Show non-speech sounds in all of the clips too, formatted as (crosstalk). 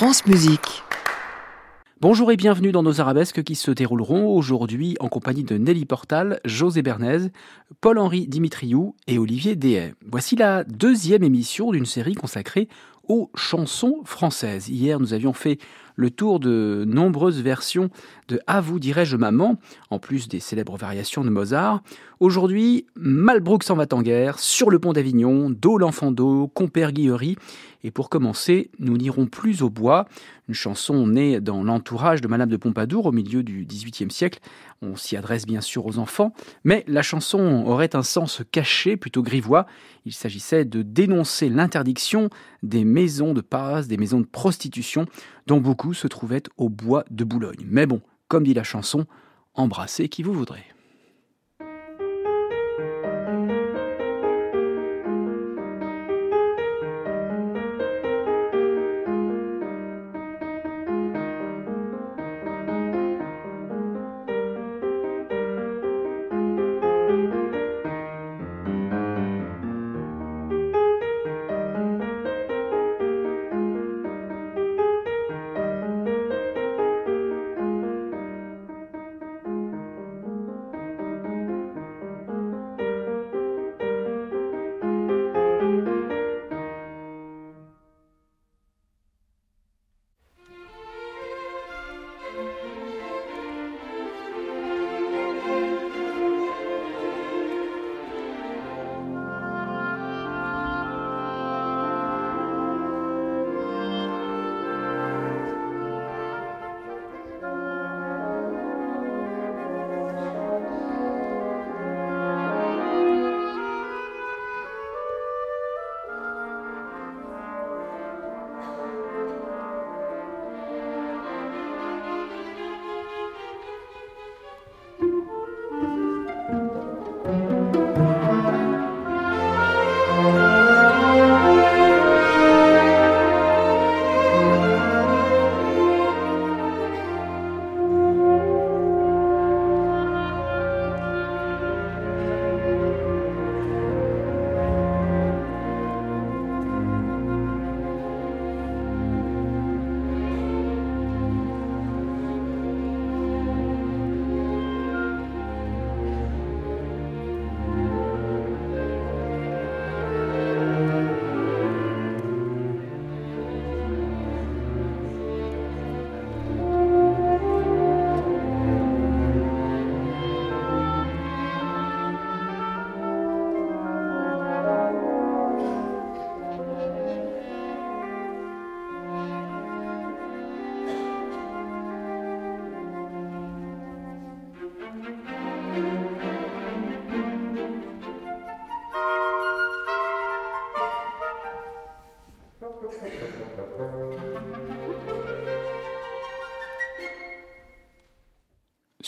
France Musique. Bonjour et bienvenue dans nos arabesques qui se dérouleront aujourd'hui en compagnie de Nelly Portal, José Bernays, Paul-Henri Dimitriou et Olivier Dehay. Voici la deuxième émission d'une série consacrée aux chansons françaises. Hier, nous avions fait le tour de nombreuses versions de À vous dirais-je maman, en plus des célèbres variations de Mozart. Aujourd'hui, Malbrook s'en va en guerre, Sur le pont d'Avignon, Do l'enfant d'eau, Compère Guillery. Et pour commencer, nous n'irons plus au bois, une chanson née dans l'entourage de Madame de Pompadour au milieu du XVIIIe siècle. On s'y adresse bien sûr aux enfants, mais la chanson aurait un sens caché, plutôt grivois. Il s'agissait de dénoncer l'interdiction des maisons de passe, des maisons de prostitution, dont beaucoup se trouvaient au bois de Boulogne. Mais bon, comme dit la chanson, embrassez qui vous voudrez.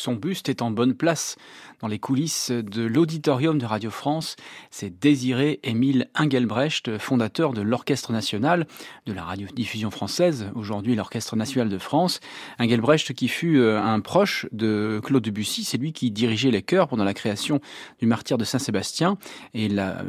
Son buste est en bonne place dans les coulisses de l'auditorium de Radio France. C'est Désiré Émile Engelbrecht, fondateur de l'Orchestre national de la radiodiffusion française, aujourd'hui l'Orchestre national de France. Engelbrecht qui fut euh, un proche de Claude Debussy, c'est lui qui dirigeait les chœurs pendant la création du Martyr de Saint-Sébastien. Et la euh,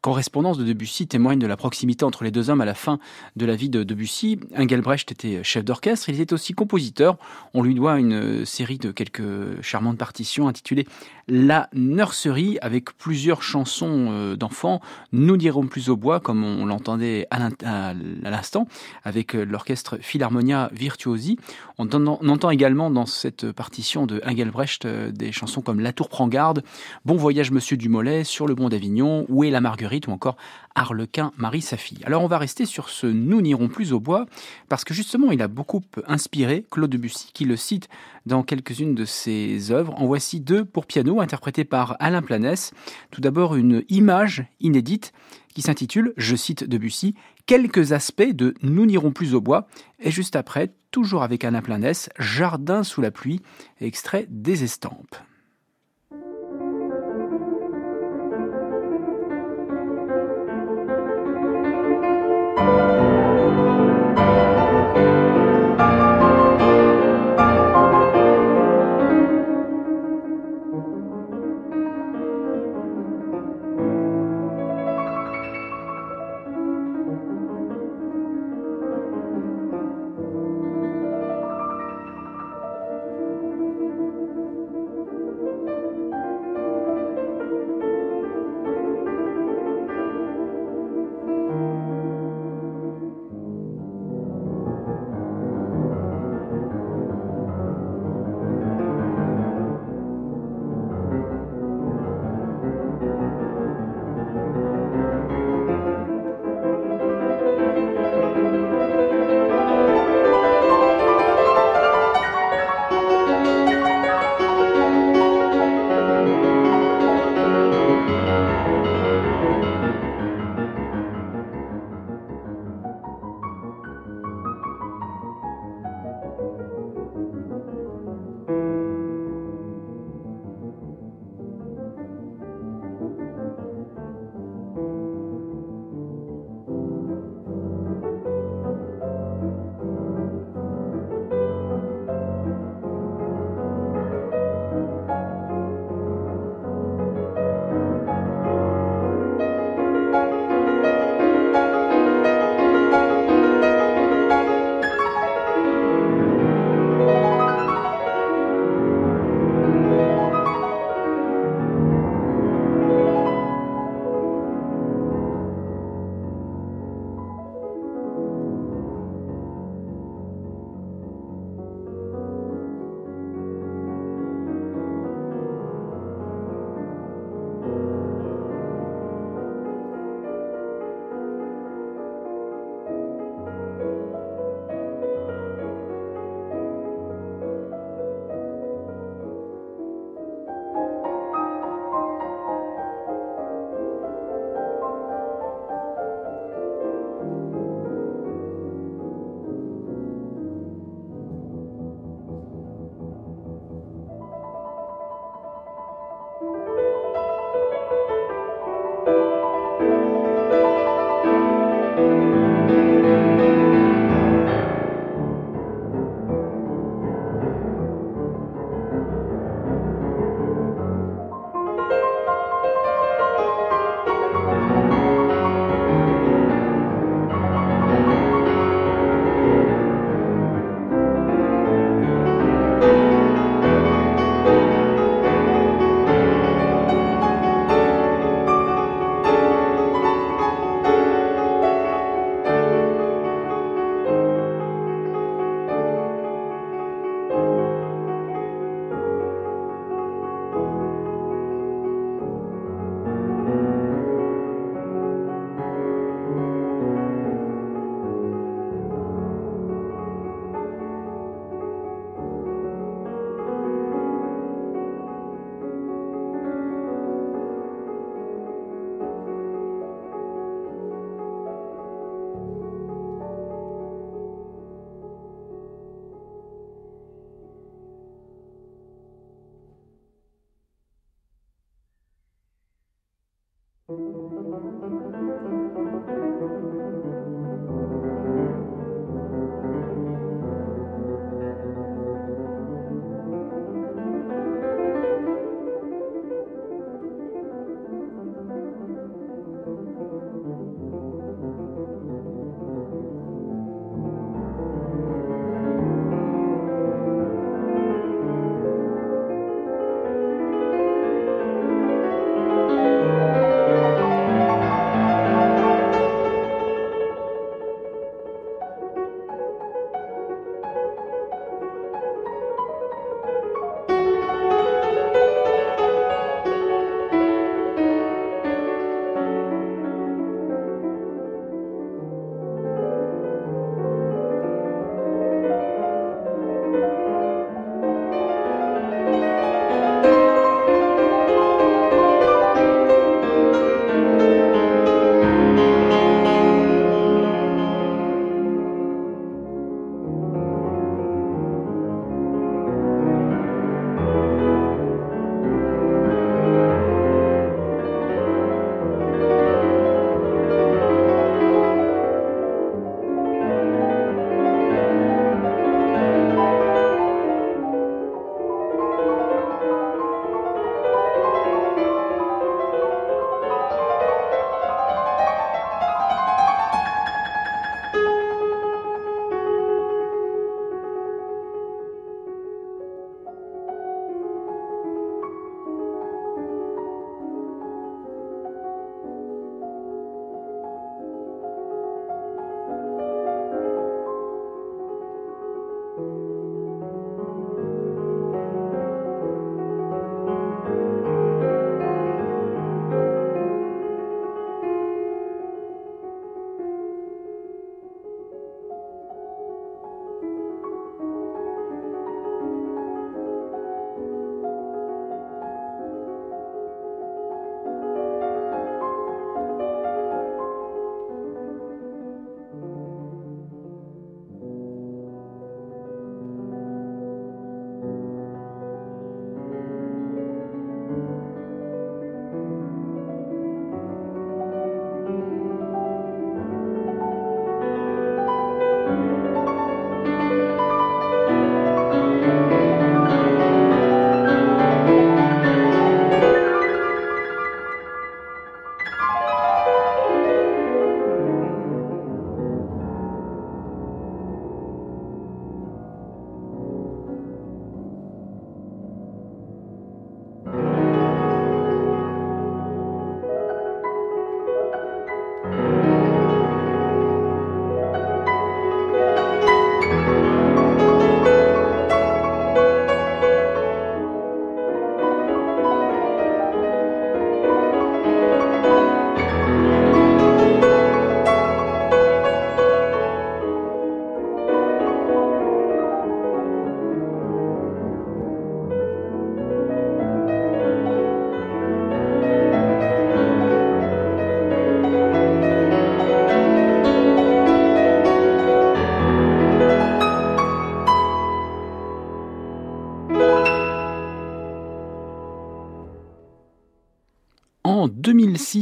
correspondance de Debussy témoigne de la proximité entre les deux hommes à la fin de la vie de Debussy. Engelbrecht était chef d'orchestre, il était aussi compositeur. On lui doit une série de quelques charmante partition intitulée La Nurserie avec plusieurs chansons euh, d'enfants. Nous n'irons plus au bois comme on l'entendait à l'instant avec euh, l'orchestre Philharmonia Virtuosi. On, entend également dans cette partition de Engelbrecht euh, des chansons comme La Tour prend garde, Bon voyage Monsieur Dumollet, Sur le Bon d'Avignon, Où est la Marguerite ou encore Harlequin Marie sa fille. Alors on va rester sur ce Nous n'irons plus au bois parce que justement il a beaucoup inspiré Claude Debussy qui le cite dans quelques-unes de ses œuvres. En voici deux pour piano interprétées par Alain Planès. Tout d'abord une image inédite qui s'intitule, je cite Debussy, Quelques aspects de Nous n'irons plus au bois et juste après, toujours avec Alain Planès, Jardin sous la pluie, extrait des estampes.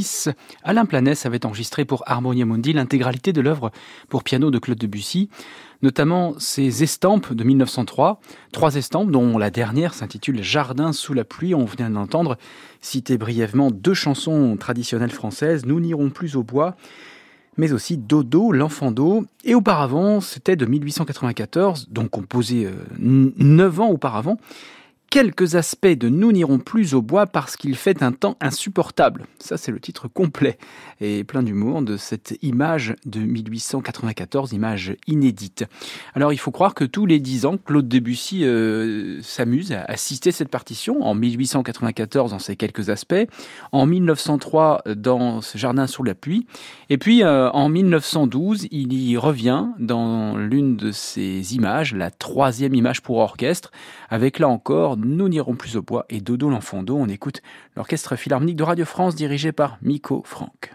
2006, Alain Planès avait enregistré pour Harmonia Mundi l'intégralité de l'œuvre pour piano de Claude Debussy, notamment ses estampes de 1903, trois estampes dont la dernière s'intitule Jardin sous la pluie. On vient d'entendre citer brièvement deux chansons traditionnelles françaises, Nous n'irons plus au bois mais aussi Dodo, l'enfant d'eau. Et auparavant, c'était de 1894, donc composé euh, neuf ans auparavant, quelques aspects de Nous n'irons plus au bois parce qu'il fait un temps insupportable. Ça, c'est le titre complet et plein d'humour de cette image de 1894, image inédite. Alors, il faut croire que tous les dix ans, Claude Debussy euh, s'amuse à assister cette partition. En 1894, dans ses quelques aspects. En 1903, dans ce jardin sous la pluie. Et puis, euh, en 1912, il y revient dans l'une de ses images, la troisième image pour orchestre, avec là encore nous n'irons plus au bois et Dodo l'enfant d'eau. On écoute l'orchestre philharmonique de Radio France dirigé par Miko Franck.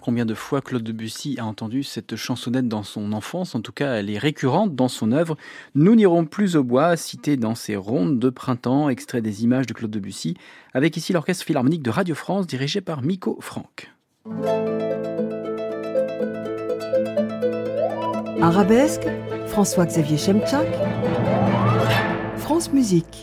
Combien de fois Claude Debussy a entendu cette chansonnette dans son enfance. En tout cas, elle est récurrente dans son œuvre. Nous n'irons plus au bois, cité dans ses rondes de printemps, extrait des images de Claude Debussy, avec ici l'Orchestre Philharmonique de Radio France dirigé par Miko Franck. Arabesque, François-Xavier Chemchak.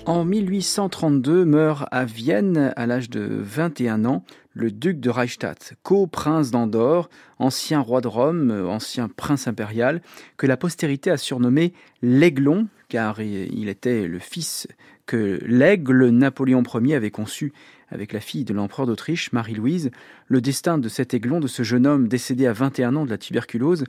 En 1832 meurt à Vienne, à l'âge de 21 ans, le duc de Reichstadt, co-prince d'Andorre, ancien roi de Rome, ancien prince impérial, que la postérité a surnommé l'Aiglon, car il était le fils que l'aigle Napoléon Ier avait conçu avec la fille de l'empereur d'Autriche, Marie-Louise, le destin de cet aiglon, de ce jeune homme décédé à 21 ans de la tuberculose,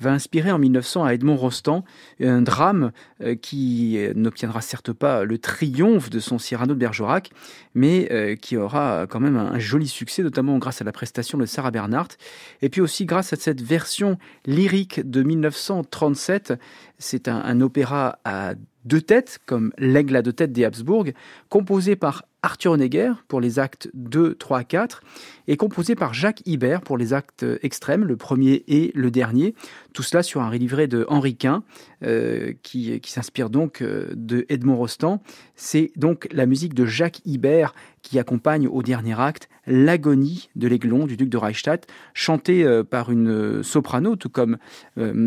va inspirer en 1900 à Edmond Rostand un drame euh, qui euh, n'obtiendra certes pas le triomphe de son Cyrano de Bergerac, mais euh, qui aura quand même un joli succès, notamment grâce à la prestation de Sarah Bernhardt, et puis aussi grâce à cette version lyrique de 1937. C'est un, un opéra à deux têtes, comme L'Aigle à deux têtes des Habsbourg, composé par Arthur Honegger pour les actes 2, 3, 4, et composé par Jacques Ibert pour les actes extrêmes, le premier et le dernier. Tout cela sur un livret de Henri Quint, euh, qui, s'inspire donc euh, de Edmond Rostand. C'est donc la musique de Jacques Ibert qui accompagne au dernier acte l'agonie de l'aiglon du duc de Reichstadt, chantée euh, par une soprano, tout comme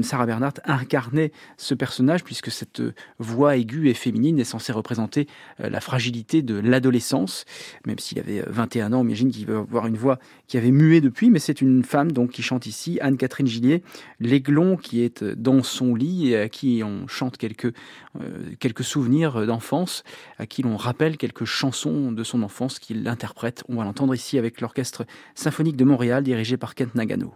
Sarah Bernhardt incarnait ce personnage, puisque cette voix aiguë et féminine est censée représenter la fragilité de l'adolescence, même s'il avait 21 ans, on imagine qu'il va avoir une voix qui avait mué depuis, mais c'est une femme donc qui chante ici, Anne-Catherine Gillier, l'aiglon qui est dans son lit et à qui on chante quelques, euh, quelques souvenirs d'enfance, à qui l'on rappelle quelques chansons de son enfance qu'il interprète. On va l'entendre ici avec l'Orchestre symphonique de Montréal dirigé par Kent Nagano.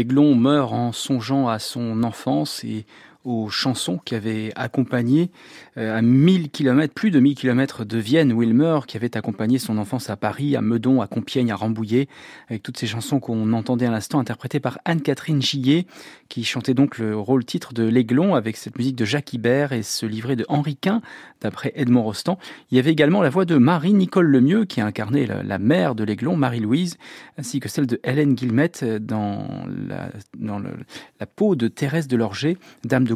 L'aiglon meurt en songeant à son enfance et aux chansons qui avaient accompagné euh, à 1000 km, plus de 1000 km de Vienne, Wilmer, qui avait accompagné son enfance à Paris, à Meudon, à Compiègne, à Rambouillet, avec toutes ces chansons qu'on entendait à l'instant, interprétées par Anne-Catherine Gillet, qui chantait donc le rôle titre de l'Aiglon avec cette musique de Jacques Ibert et ce livret de Henri Quint, d'après Edmond Rostand. Il y avait également la voix de Marie-Nicole Lemieux, qui a incarné la, mère de l'Aiglon, Marie-Louise, ainsi que celle de Hélène Guillemette dans la, dans la peau de Thérèse de Lorget, dame de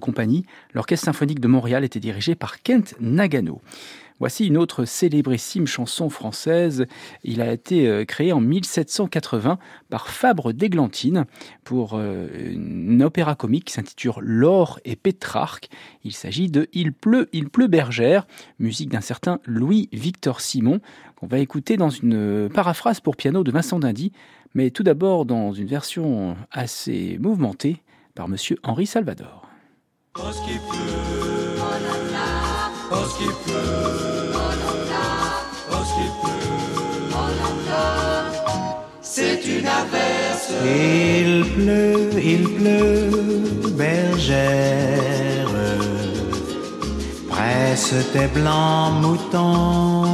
L'Orchestre symphonique de Montréal était dirigé par Kent Nagano. Voici une autre célébrissime chanson française. Il a été euh, créé en 1780 par Fabre d'Églantine pour euh, une opéra comique qui s'intitule L'or et Pétrarque. Il s'agit de Il pleut, il pleut bergère, musique d'un certain Louis-Victor Simon, qu'on va écouter dans une paraphrase pour piano de Vincent Dindy, mais tout d'abord dans une version assez mouvementée par monsieur Henri Salvador. C'est une averse. Il pleut, il pleut, bergère. Presse tes blancs moutons.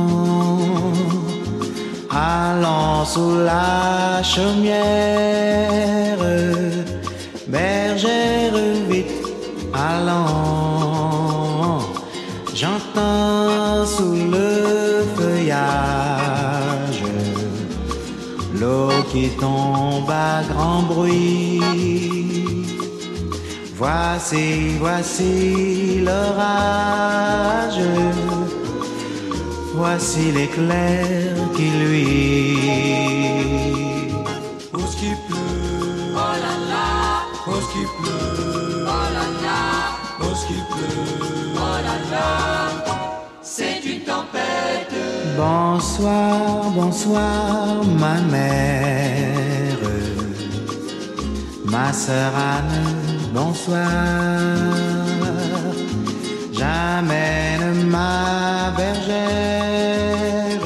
Allons sous la chaumière. Bergère, j'entends sous le feuillage l'eau qui tombe à grand bruit. Voici, voici l'orage, voici l'éclair qui lui. Où ce qui pleut, oh là là, où ce qui pleut c'est une tempête. Bonsoir, bonsoir, ma mère. Ma sœur Anne, bonsoir. J'amène ma bergère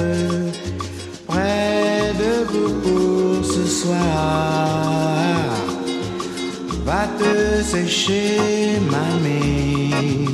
près de vous pour ce soir. va te sécher, mamie,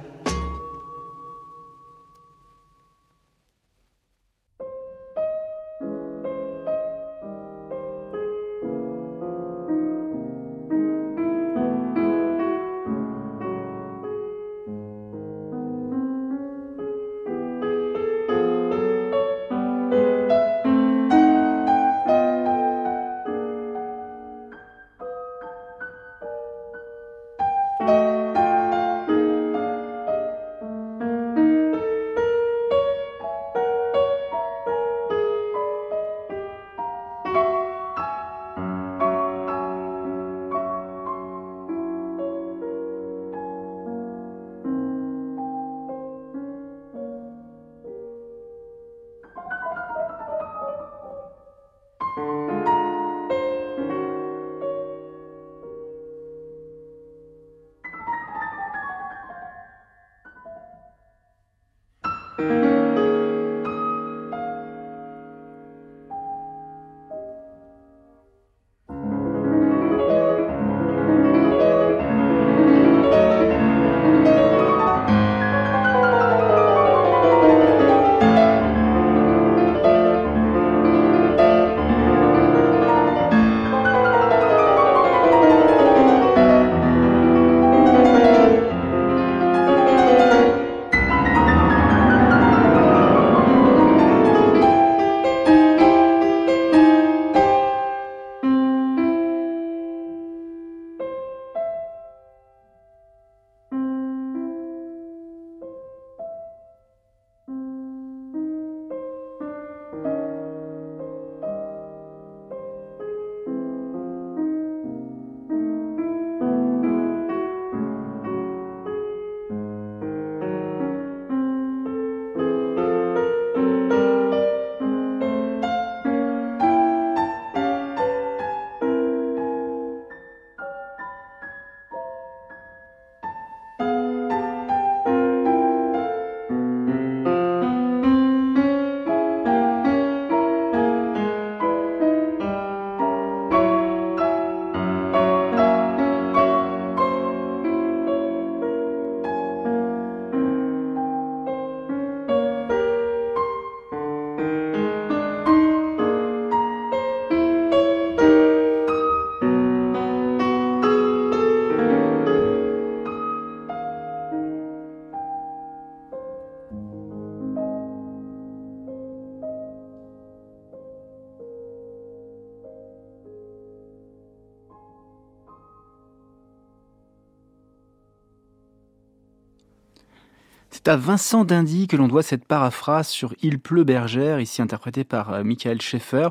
à Vincent Dindy que l'on doit cette paraphrase sur Il pleut bergère, ici interprétée par euh, Michael Schaeffer,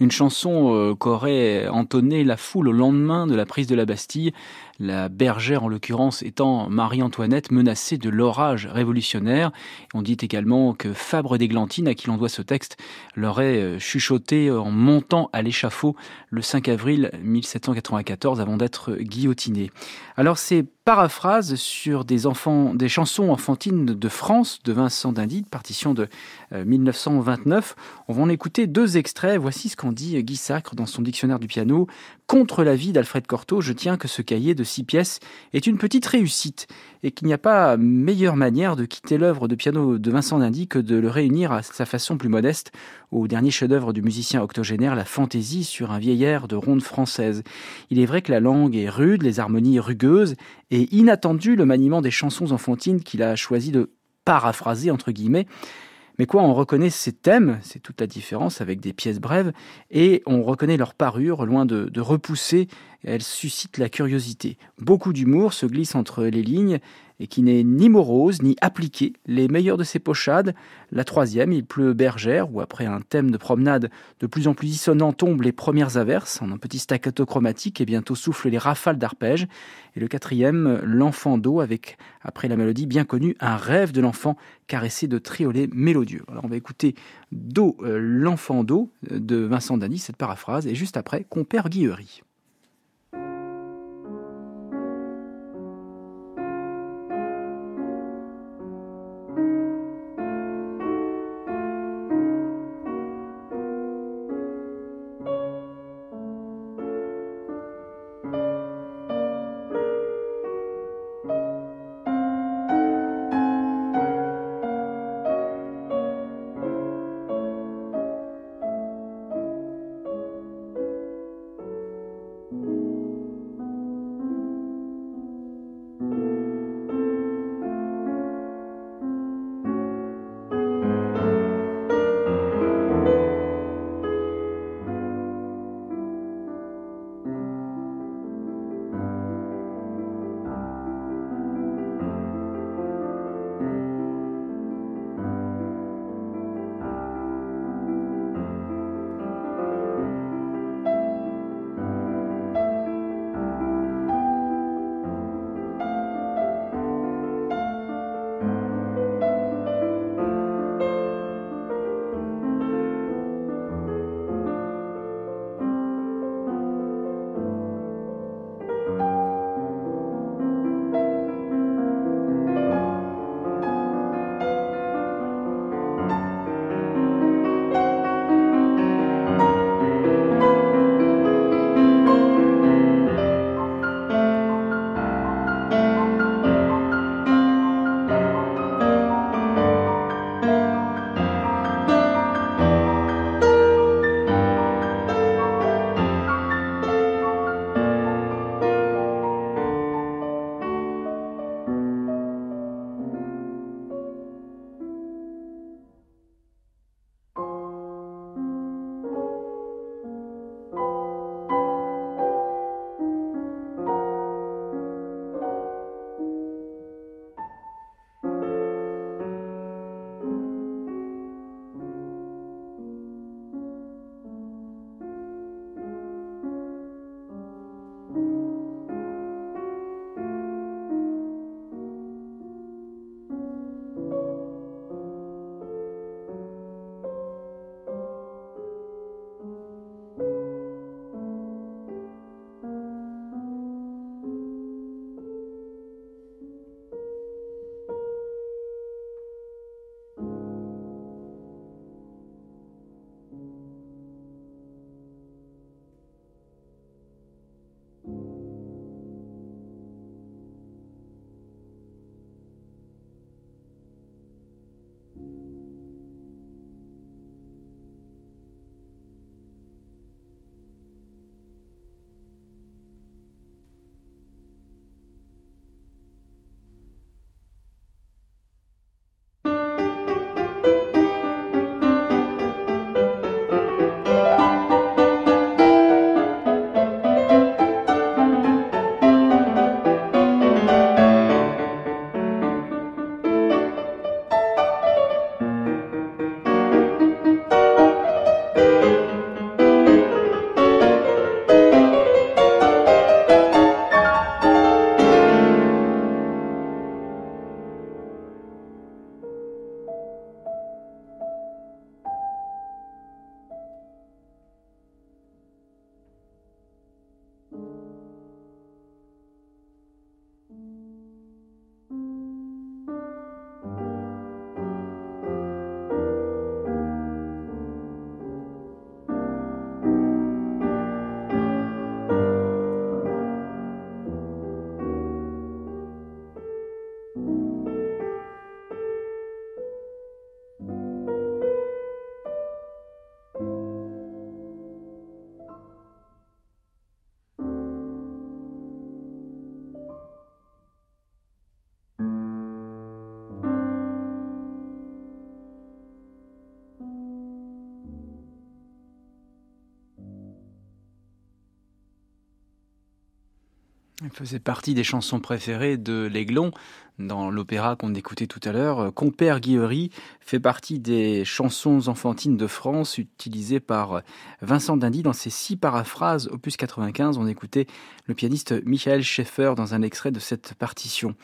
une chanson euh, qu'aurait entonné la foule au lendemain de la prise de la Bastille, la bergère en l'occurrence étant Marie-Antoinette menacée de l'orage révolutionnaire. On dit également que Fabre d'Églantine, à qui l'on doit ce texte, l'aurait euh, chuchoté en montant à l'échafaud le 5 avril 1794 avant d'être guillotiné. Alors ces paraphrases sur des chansons enfantines de France de Vincent Dindy, partition de 1929. Euh, On va en écouter deux extraits. Voici ce qu'en dit Guy Sacre dans son dictionnaire du piano. Contre la vie d'Alfred Cortot, je tiens que ce cahier de six pièces est une petite réussite et qu'il n'y a pas meilleure manière de quitter l'œuvre de piano de Vincent Dindy que de le réunir à sa façon plus modeste au dernier chef-d'œuvre du musicien octogénaire, la fantaisie sur un vieil air de ronde française. Il est vrai que la langue est rude, les harmonies rugueuses et inattendu le maniement des chansons enfantines qu'il a choisi de paraphraser entre guillemets mais quoi, on reconnaît ces thèmes, c'est toute la différence avec des pièces brèves, et on reconnaît leur parure, loin de, repousser elle suscite la curiosité. Beaucoup d'humour se glisse entre les lignes et qui n'est ni morose ni appliqué. Les meilleures de ses pochades, la troisième, il pleut bergère, où après un thème de promenade de plus en plus dissonant tombent les premières averses en un petit staccato chromatique et bientôt soufflent les rafales d'arpèges. Et le quatrième, l'enfant d'eau, avec, après la mélodie bien connue, un rêve de l'enfant caressé de triolets mélodieux. Alors on va écouter Do, euh, l'enfant d'eau de Vincent Dany, cette paraphrase, et juste après, Compère Guillery. Elle faisait partie des chansons préférées de l'Aiglon dans l'opéra qu'on écoutait tout à l'heure. Compère Guillery fait partie des chansons enfantines de France utilisées par Vincent Dindy dans ses six paraphrases opus 95. On écoutait le pianiste Michael Schaeffer dans un extrait de cette partition.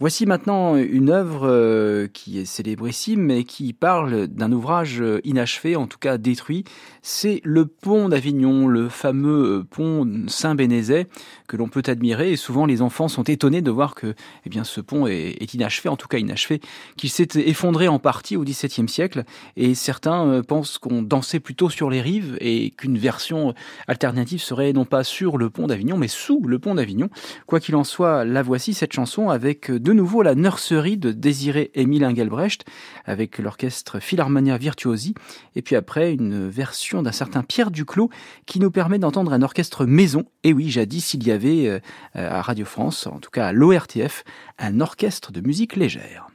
Voici maintenant une œuvre euh, qui est célébrissime mais qui parle d'un ouvrage euh, inachevé, en tout cas détruit. C'est le pont d'Avignon, le fameux euh, pont Saint-Bénézet que l'on peut admirer et souvent les enfants sont étonnés de voir que eh bien, ce pont est, inachevé, en tout cas inachevé, qu'il s'est effondré en partie au XVIIe siècle et certains pensent qu'on dansait plutôt sur les rives et qu'une version alternative serait non pas sur le pont d'Avignon mais sous le pont d'Avignon. Quoi qu'il en soit, la voici cette chanson avec de nouveau la nurserie de Désiré Émile Engelbrecht avec l'orchestre Philharmonia Virtuosi et puis après une version d'un certain Pierre Duclos qui nous permet d'entendre un orchestre maison. Et oui, jadis il y avait euh, à Radio France, en tout cas à l'ORTF, un orchestre de musique légère.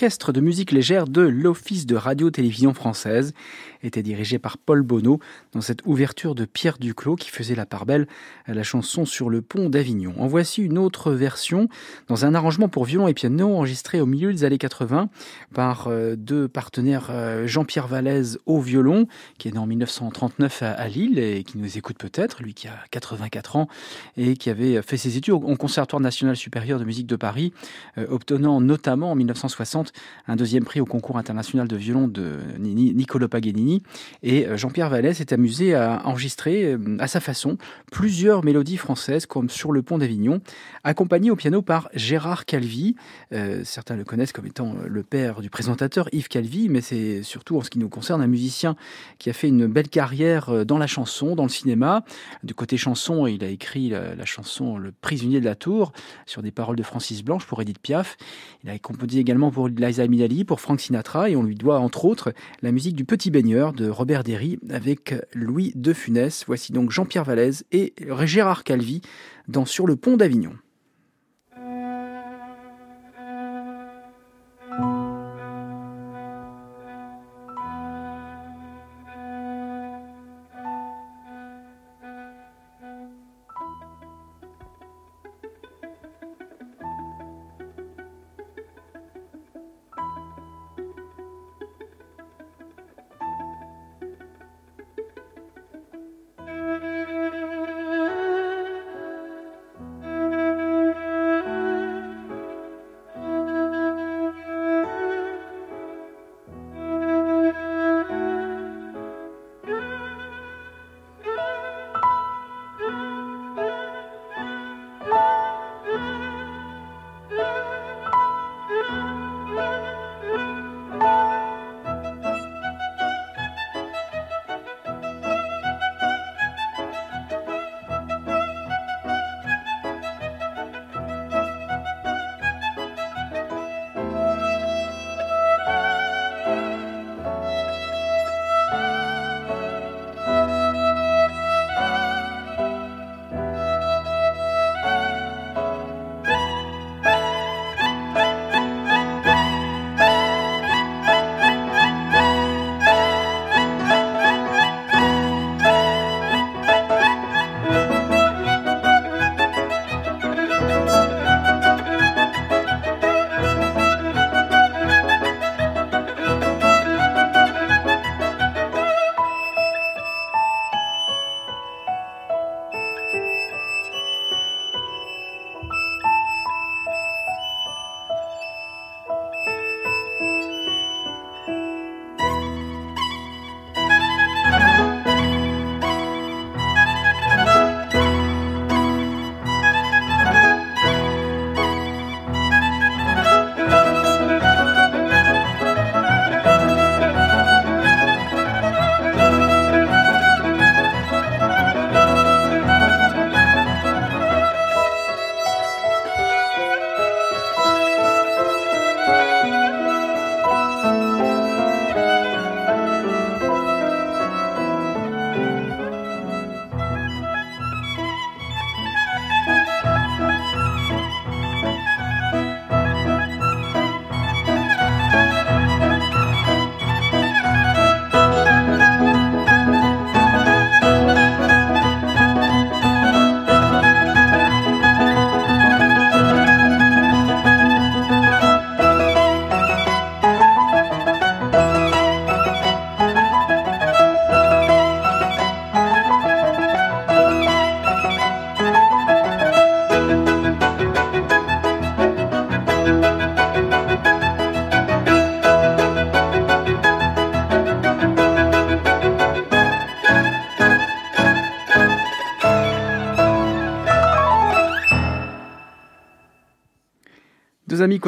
L'orchestre de musique légère de l'Office de radio-télévision française était dirigé par Paul Bonneau dans cette ouverture de Pierre Duclos qui faisait la part belle à la chanson Sur le pont d'Avignon. En voici une autre version dans un arrangement pour violon et piano enregistré au milieu des années 80 par euh, deux partenaires euh, Jean-Pierre Vallès au violon qui est né en 1939 à Lille et qui nous écoute peut-être, lui qui a 84 ans et qui avait fait ses études au Conservatoire national supérieur de musique de Paris, euh, obtenant notamment en 1960 un deuxième prix au concours international de violon de Niccolo Paganini. Et euh, Jean-Pierre Vallès s'est amusé à enregistrer euh, à sa façon plusieurs mélodies françaises comme Sur le pont d'Avignon, accompagné au piano par Gérard Calvi. Euh, certains le connaissent comme étant le père du présentateur Yves Calvi, mais c'est surtout en ce qui nous concerne un musicien qui a fait une belle carrière dans la chanson, dans le cinéma. Du côté chanson, il a écrit la, chanson Le prisonnier de la tour sur des paroles de Francis Blanche pour Edith Piaf. Il a composé également pour Liza Minnelli, pour Frank Sinatra, et on lui doit entre autres la musique du Petit Baigneur de Robert Derry avec Louis de Funès. Voici donc Jean-Pierre Vallès et Gérard Calvi dans Sur le pont d'Avignon.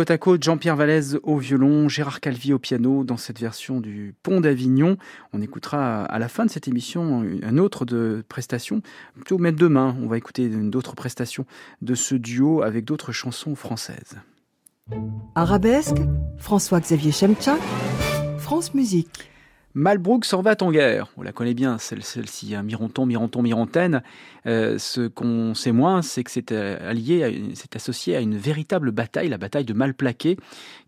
Côte à côte, Jean-Pierre Vallès au violon, Gérard Calvi au piano dans cette version du Pont d'Avignon. On écoutera à la fin de cette émission un autre de prestations, plutôt même demain, on va écouter d'autres prestations de ce duo avec d'autres chansons françaises. Arabesque, François-Xavier Chemchak, France Musique. Malbrook s'en va en guerre. On la connaît bien, celle-ci, hein, Mironton, Mironton, Mirontaine. Euh, ce qu'on sait moins, c'est que c'est euh, allié, c'est associé à une véritable bataille, la bataille de Malplaquet,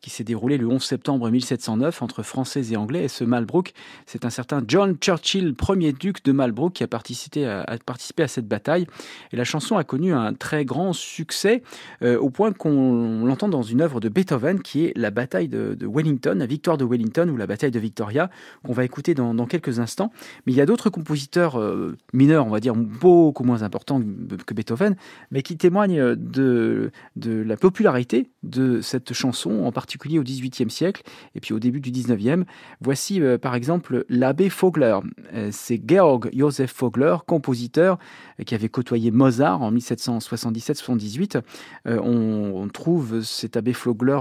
qui s'est déroulée le 11 septembre 1709 entre Français et Anglais. Et ce Malbrook, c'est un certain John Churchill, premier duc de Malbrook, qui a participé à, cette bataille. Et la chanson a connu un très grand succès, euh, au point qu'on l'entend dans une œuvre de Beethoven, qui est la bataille de, Wellington, la victoire de Wellington ou la bataille de Victoria, qu'on va écouter dans, quelques instants. Mais il y a d'autres compositeurs mineurs, on va dire, beaucoup moins important que Beethoven, mais qui témoigne de, de la popularité de cette chanson, en particulier au XVIIIe siècle et puis au début du XIXe. Voici euh, par exemple l'abbé Fogler. Euh, c'est Georg Joseph Fogler, compositeur euh, qui avait côtoyé Mozart en 1777-78. On, trouve cet abbé Fogler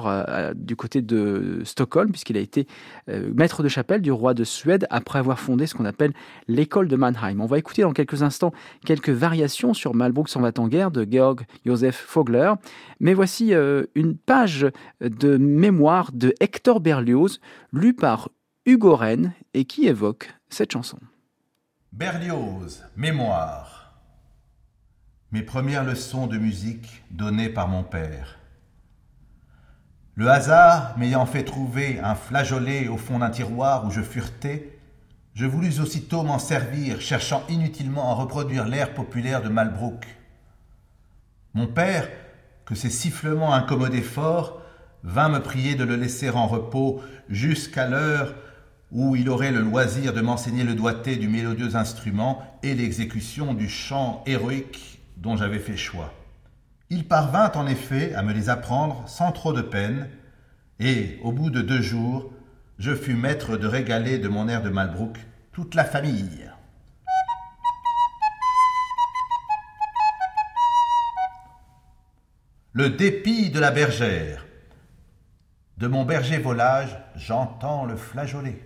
du côté de Stockholm, puisqu'il a été maître de chapelle du roi de Suède après avoir fondé ce qu'on appelle l'école de Mannheim. On va écouter dans quelques instants quelques variations sur Malbrook s'en va en guerre de Georg Joseph Fogler. Mais voici euh, une page de mémoire de Hector Berlioz, lue par Hugo Rennes et qui évoque cette chanson. Berlioz, mémoire. Mes premières leçons de musique données par mon père. Le hasard m'ayant fait trouver un flageolet au fond d'un tiroir où je furetais, je voulus aussitôt m'en servir, cherchant inutilement à reproduire l'air populaire de Malbrook. Mon père, que ses sifflements incommodaient fort, vint me prier de le laisser en repos jusqu'à l'heure où il aurait le loisir de m'enseigner le doigté du mélodieux instrument et l'exécution du chant héroïque dont j'avais fait choix. Il parvint en effet à me les apprendre sans trop de peine, et, au bout de deux jours, je fus maître de régaler de mon air de Malbrook toute la famille. Le dépit de la bergère. De mon berger volage, j'entends le flageolet.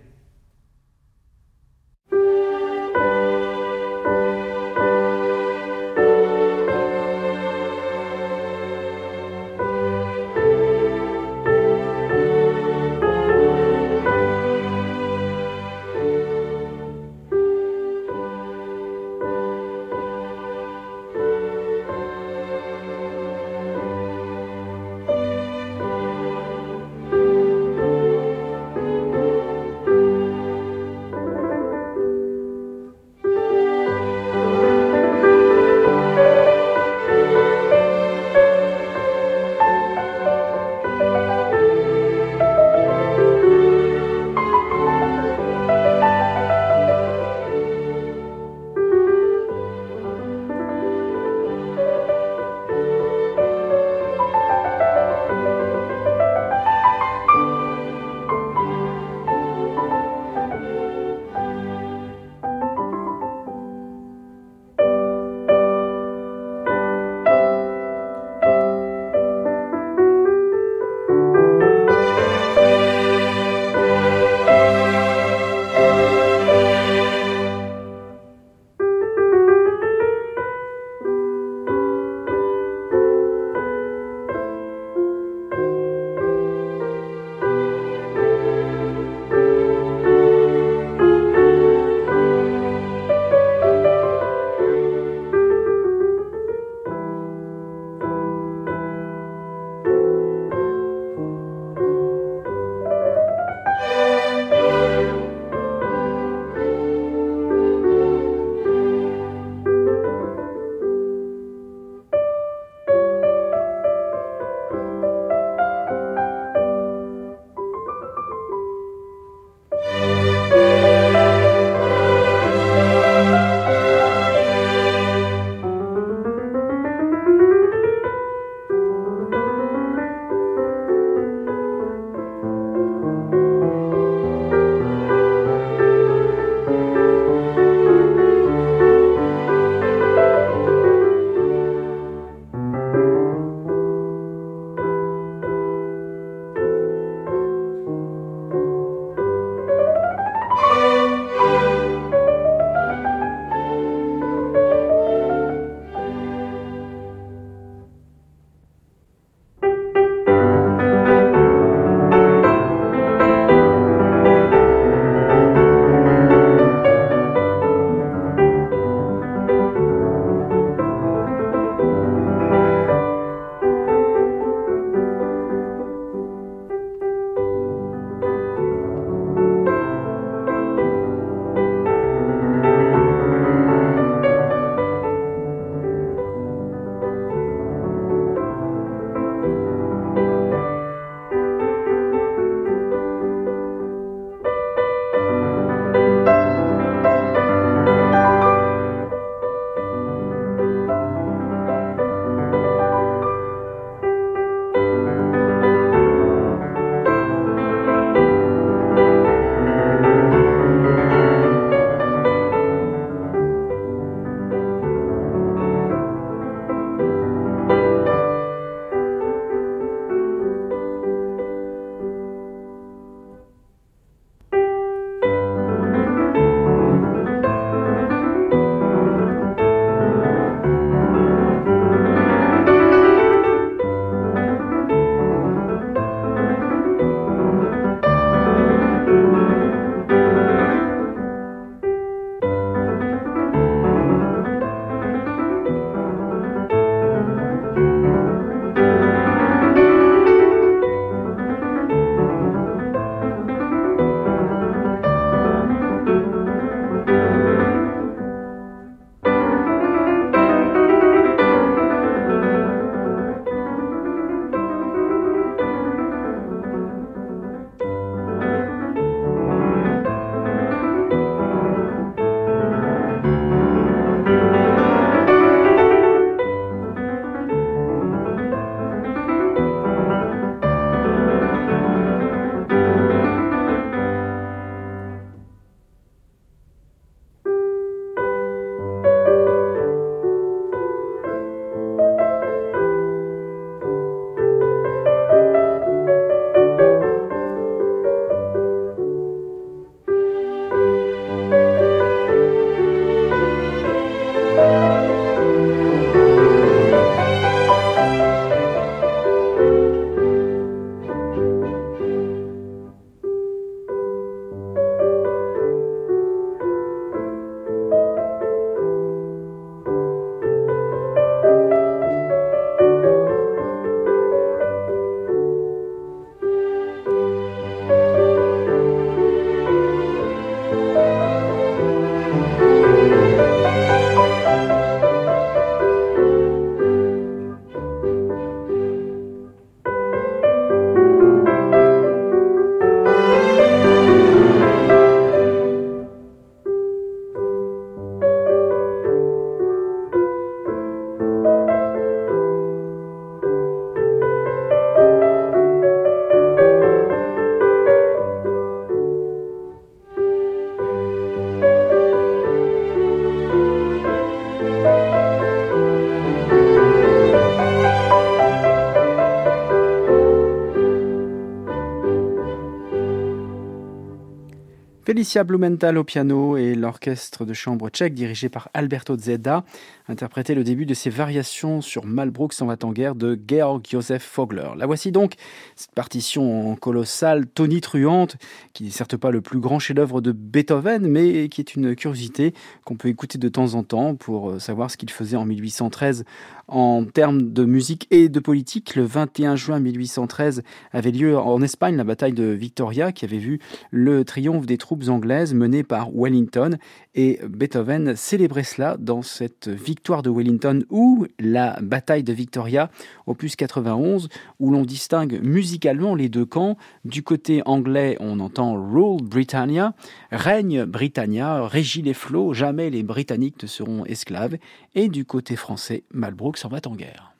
Felicia Blumenthal au piano et l'orchestre de chambre tchèque dirigé par Alberto Zeda interprétait le début de ses variations sur Malbrook s'en va en guerre de Georg Josef Fogler. La voici donc, cette partition colossale, tonitruante, qui n'est certes pas le plus grand chef-d'œuvre de Beethoven, mais qui est une curiosité qu'on peut écouter de temps en temps pour euh, savoir ce qu'il faisait en 1813 en termes de musique et de politique. Le 21 juin 1813 avait lieu en Espagne la bataille de Victoria qui avait vu le triomphe des troupes anglaises menées par Wellington et Beethoven célébrait cela dans cette victoire de Wellington ou la bataille de Victoria, opus 91, où l'on distingue musicalement les deux camps. Du côté anglais, on entend Rule Britannia, règne Britannia, régit les flots, jamais les Britanniques ne seront esclaves. Et du côté français, Malbrook s'en va en guerre.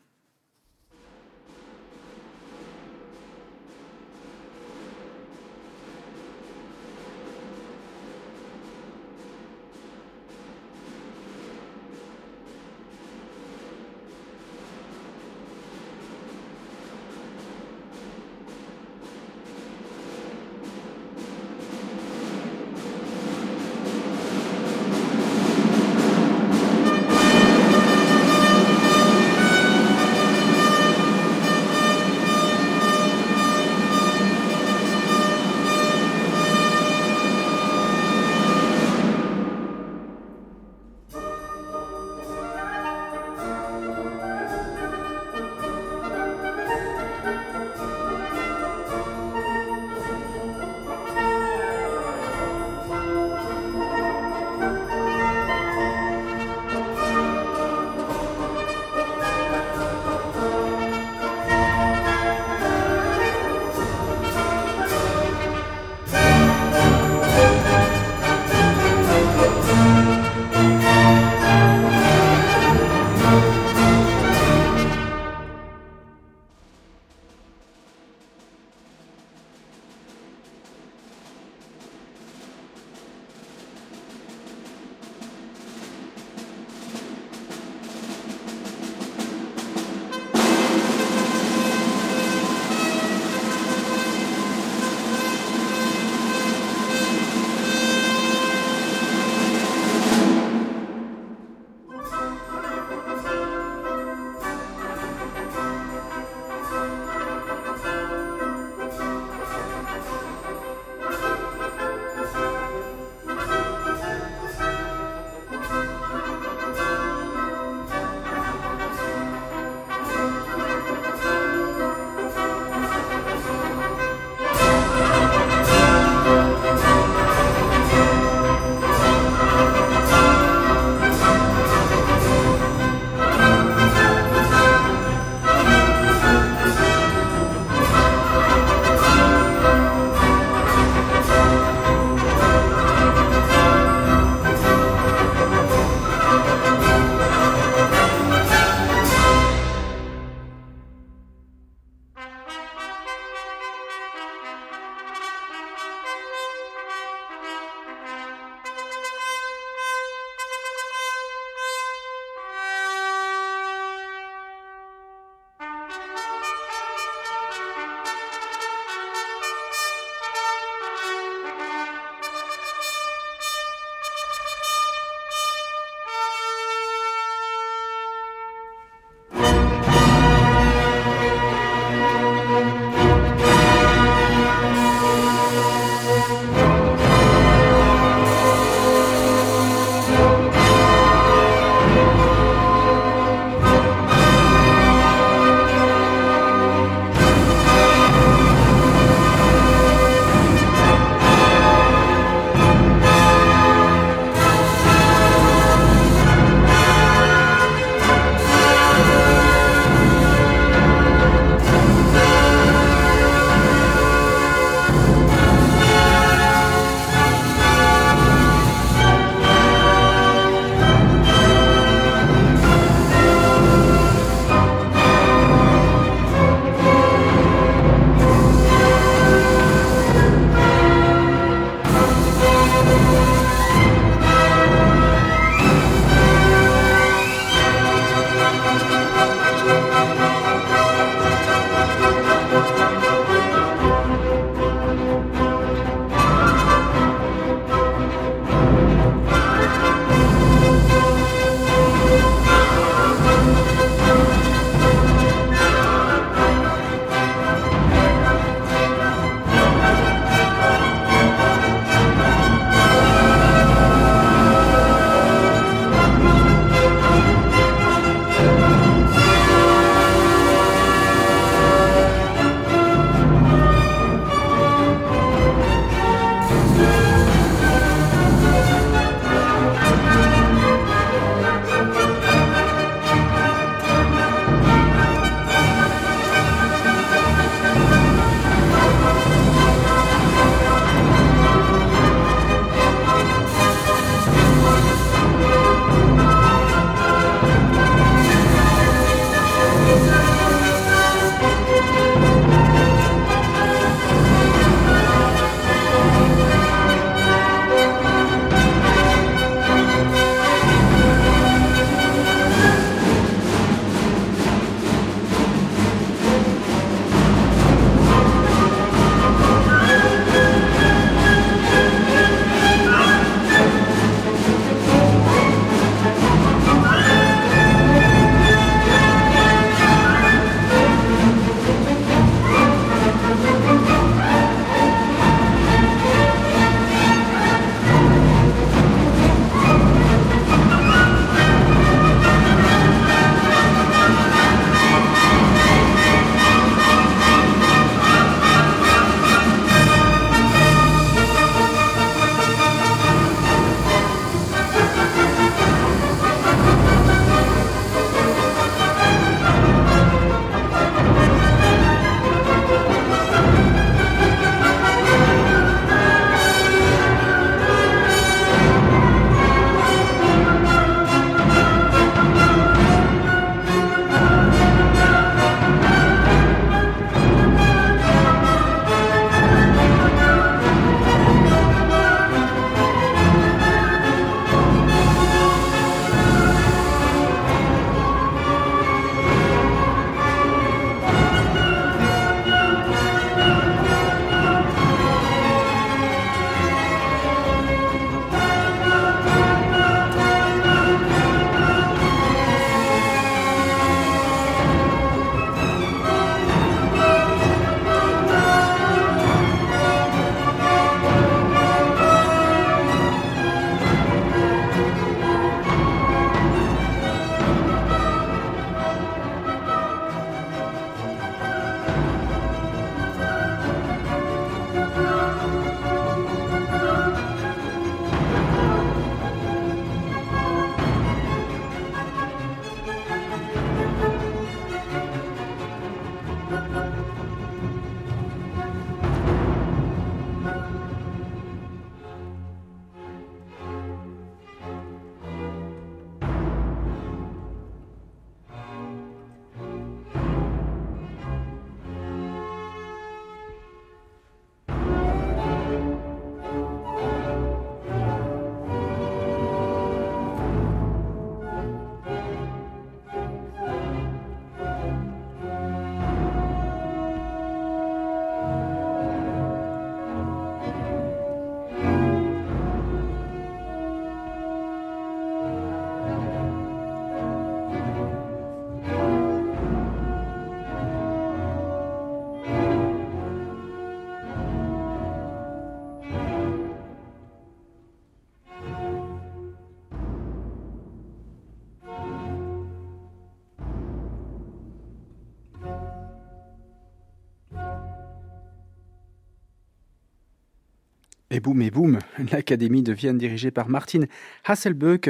Et boum et boum, (laughs) l'Académie de Vienne dirigée par Martin Hasselböck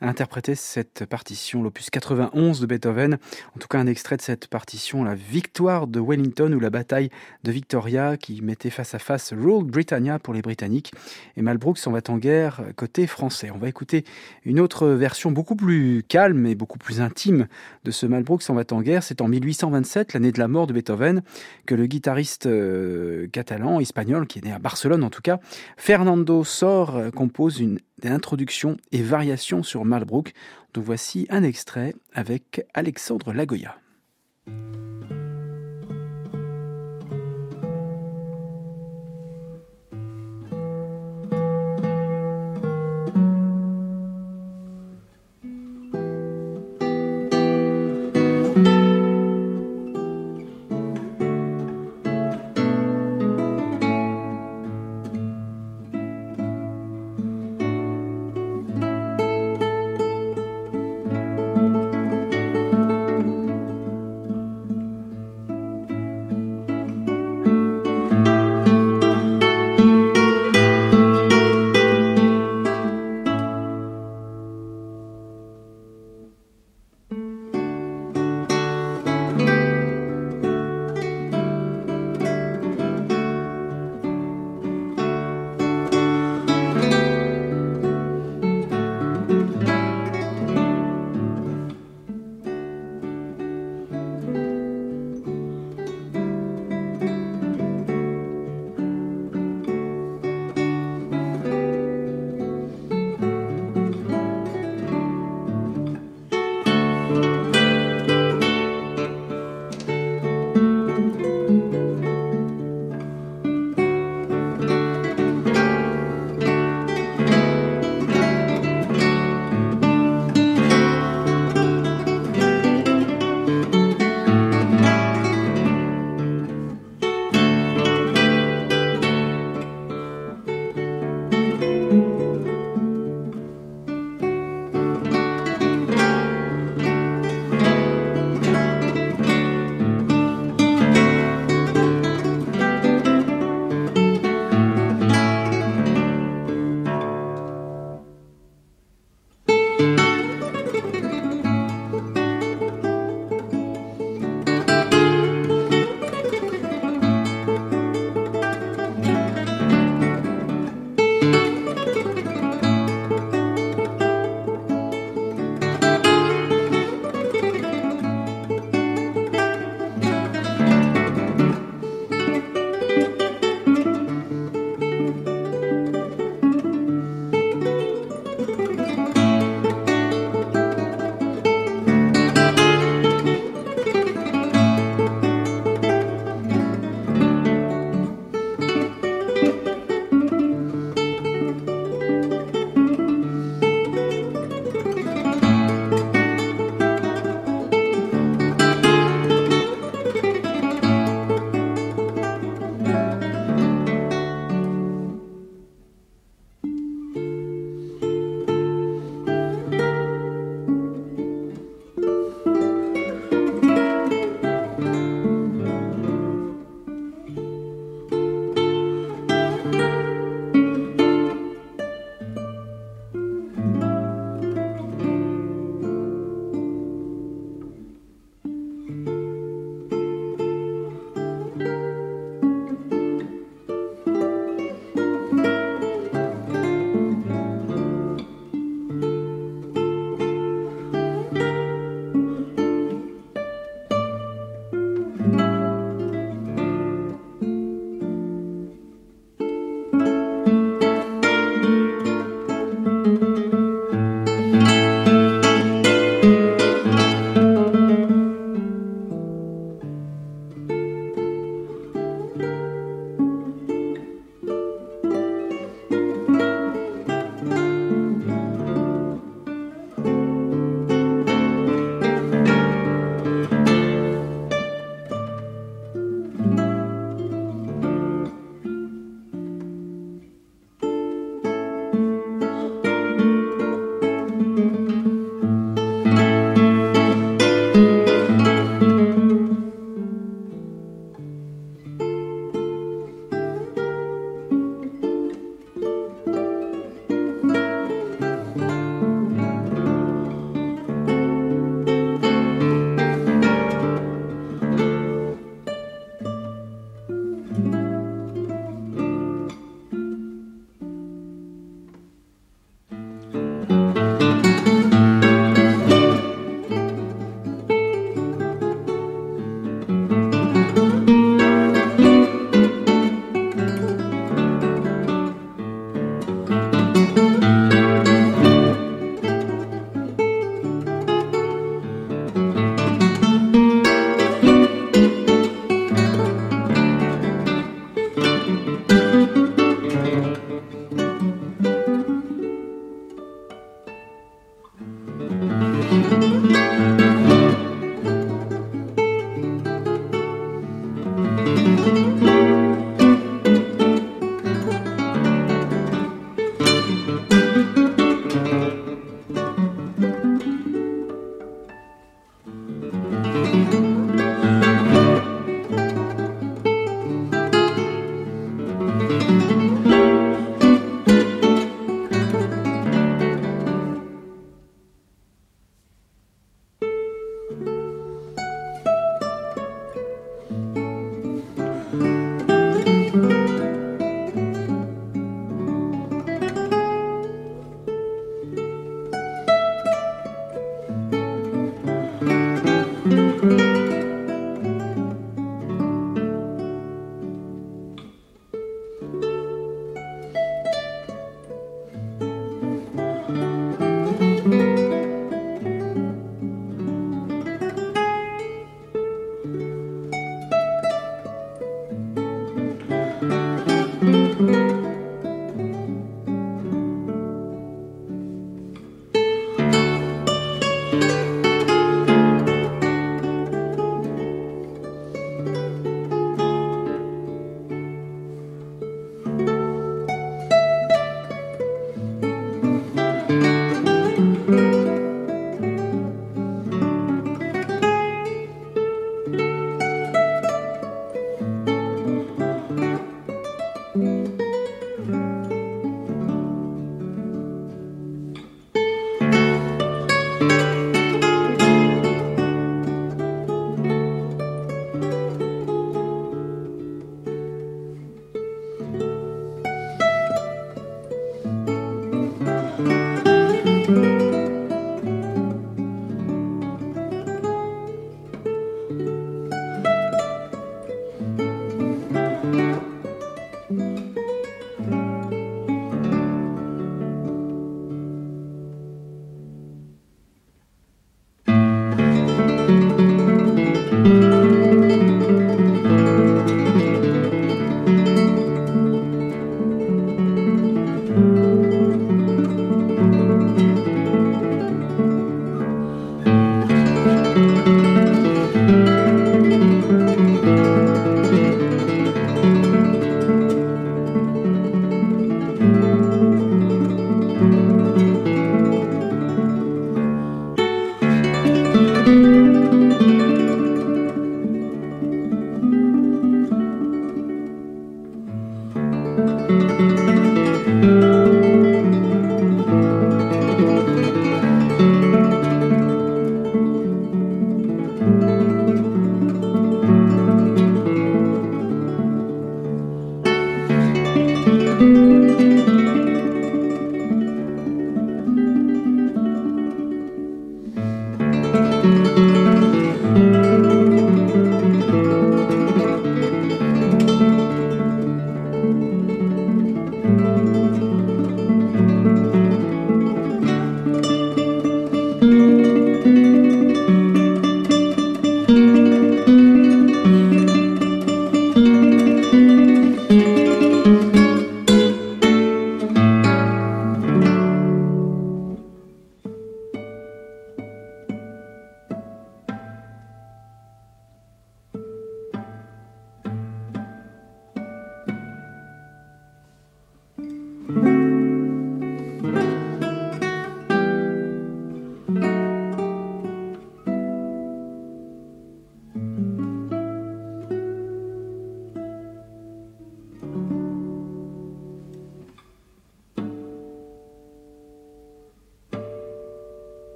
a interprété cette partition, l'opus 91 de Beethoven. En tout cas, un extrait de cette partition, la victoire de Wellington ou la bataille de Victoria qui mettait face à face Rule Britannia pour les Britanniques et Malbrook s'en va en guerre côté français. On va écouter une autre version beaucoup plus calme et beaucoup plus intime de ce Malbrook s'en va en guerre. C'est en 1827, l'année de la mort de Beethoven, que le guitariste euh, catalan, espagnol, qui est né à Barcelone en tout cas, Fernando Sor euh, compose une introduction et variation sur Malbrook, dont voici un extrait avec Alexandre Lagoya.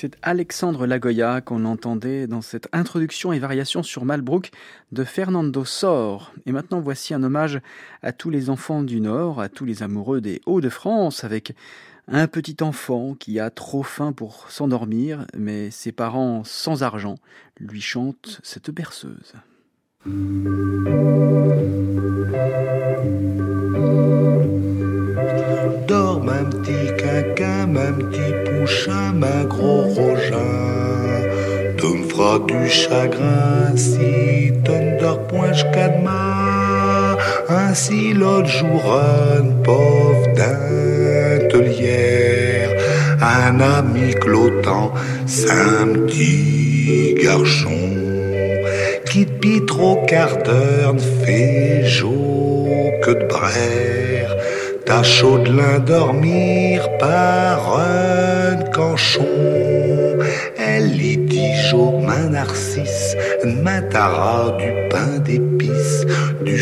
C'est Alexandre Lagoya qu'on entendait dans cette introduction et variation sur Malbrook de Fernando Sor. Et maintenant, voici un hommage à tous les enfants du Nord, à tous les amoureux des Hauts-de-France, avec un petit enfant qui a trop faim pour s'endormir, mais ses parents sans argent lui chantent cette berceuse. Dors, ma petit quinquin, ma petit pouchin, ma gros rogin. Tu me feras du chagrin si tu ne dors point jusqu'à. Ainsi l'autre jour, un pauvre d'intelière, un ami clotant, c'est un petit garçon qui depuis trop quart d'heure ne fait jour que de brère. T'as chaud de l'endormir par un canchon. Elle dit jo, ma narcisse, ma tara, du pain d'épices, du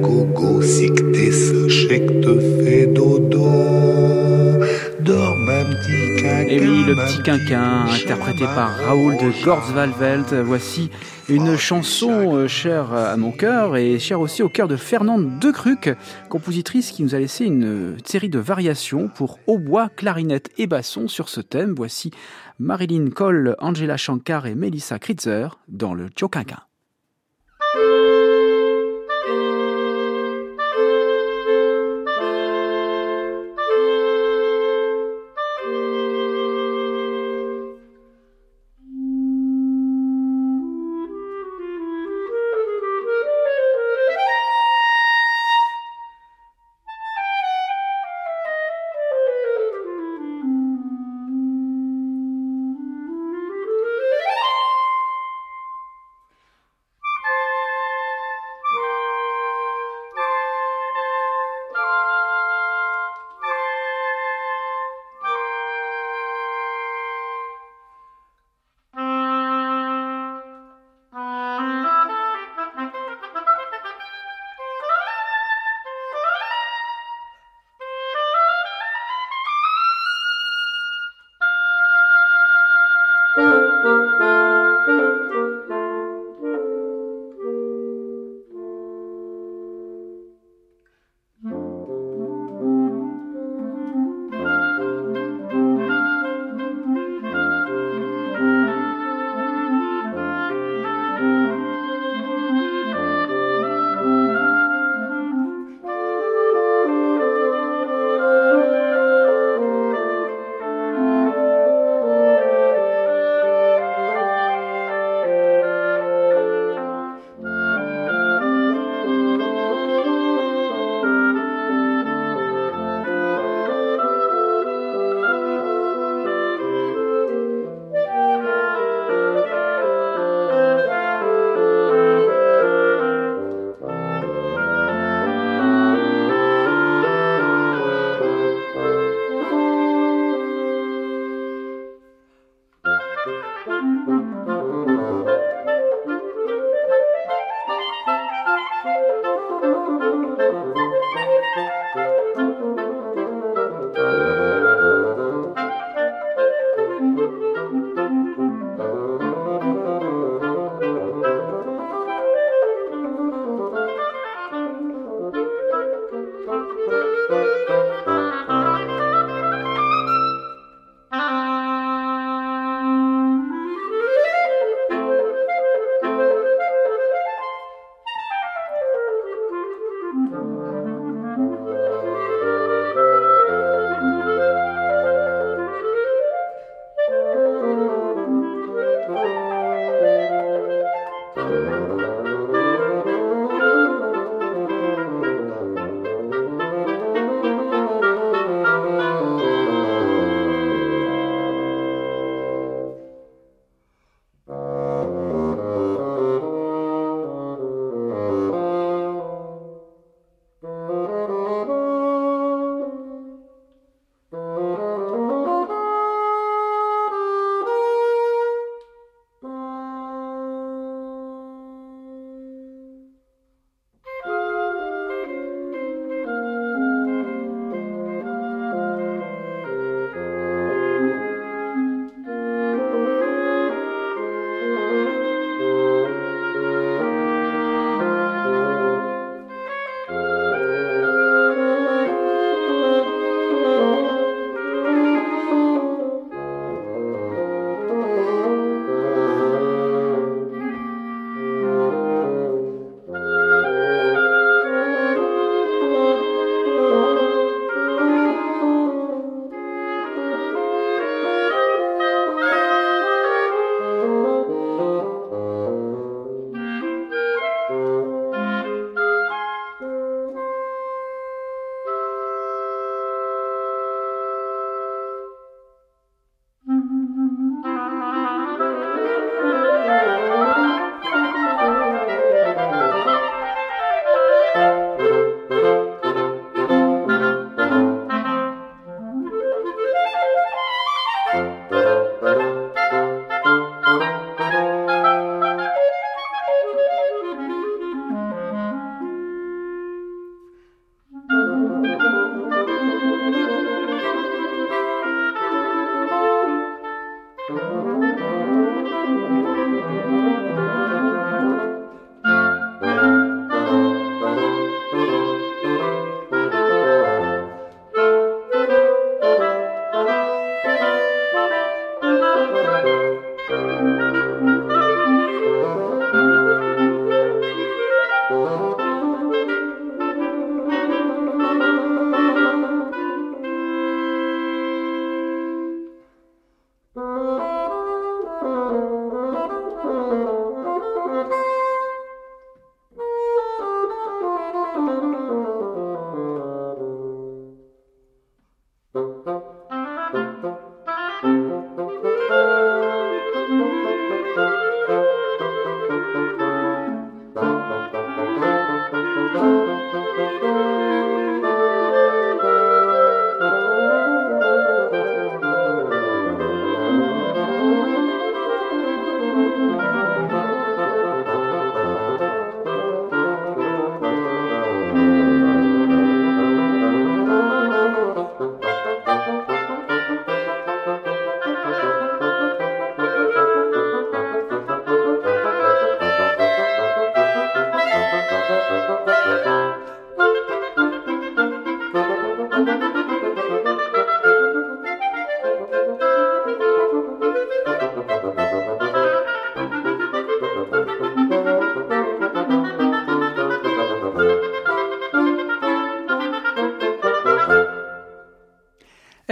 gogo, si que t'es fait dodo. Et oui, le petit quinquin, interprété par Raoul de gros Gortzwalvelt. Voici une chanson euh, chère à mon cœur et chère aussi au cœur de Fernande Decruc, compositrice qui nous a laissé une série de variations pour hautbois, clarinette et basson sur ce thème. Voici Marilyn Cole, Angela Shankar et Melissa Kritzer dans le Tchoquinquin.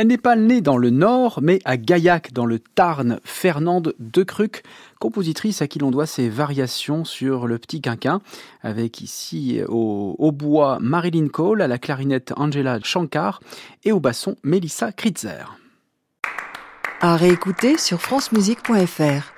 Elle n'est pas née dans le Nord, mais à Gaillac, dans le Tarn. Fernande Decruc, compositrice à qui l'on doit ses variations sur le petit quinquin, avec ici au, bois Marilyn Cole, à la clarinette Angela Shankar et au basson Melissa Kritzer. À réécouter sur francemusique.fr.